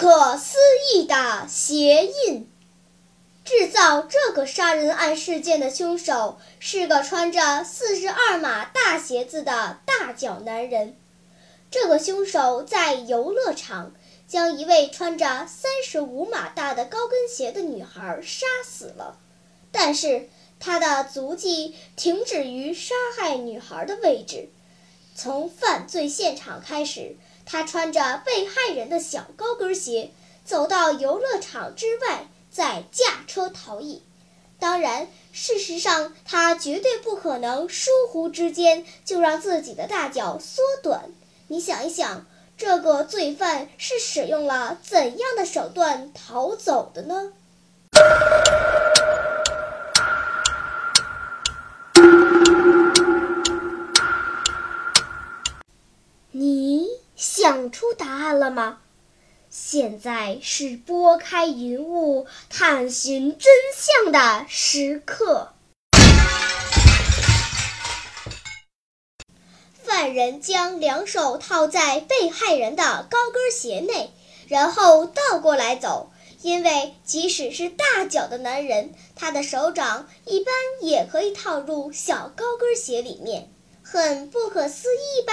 可思议的鞋印。制造这个杀人案事件的凶手是个穿着四十二码大鞋子的大脚男人。这个凶手在游乐场将一位穿着三十五码大的高跟鞋的女孩杀死了，但是他的足迹停止于杀害女孩的位置。从犯罪现场开始，他穿着被害人的小高跟鞋走到游乐场之外。再驾车逃逸。当然，事实上他绝对不可能疏忽之间就让自己的大脚缩短。你想一想，这个罪犯是使用了怎样的手段逃走的呢？想出答案了吗？现在是拨开云雾探寻真相的时刻。犯人将两手套在被害人的高跟鞋内，然后倒过来走。因为即使是大脚的男人，他的手掌一般也可以套入小高跟鞋里面，很不可思议吧？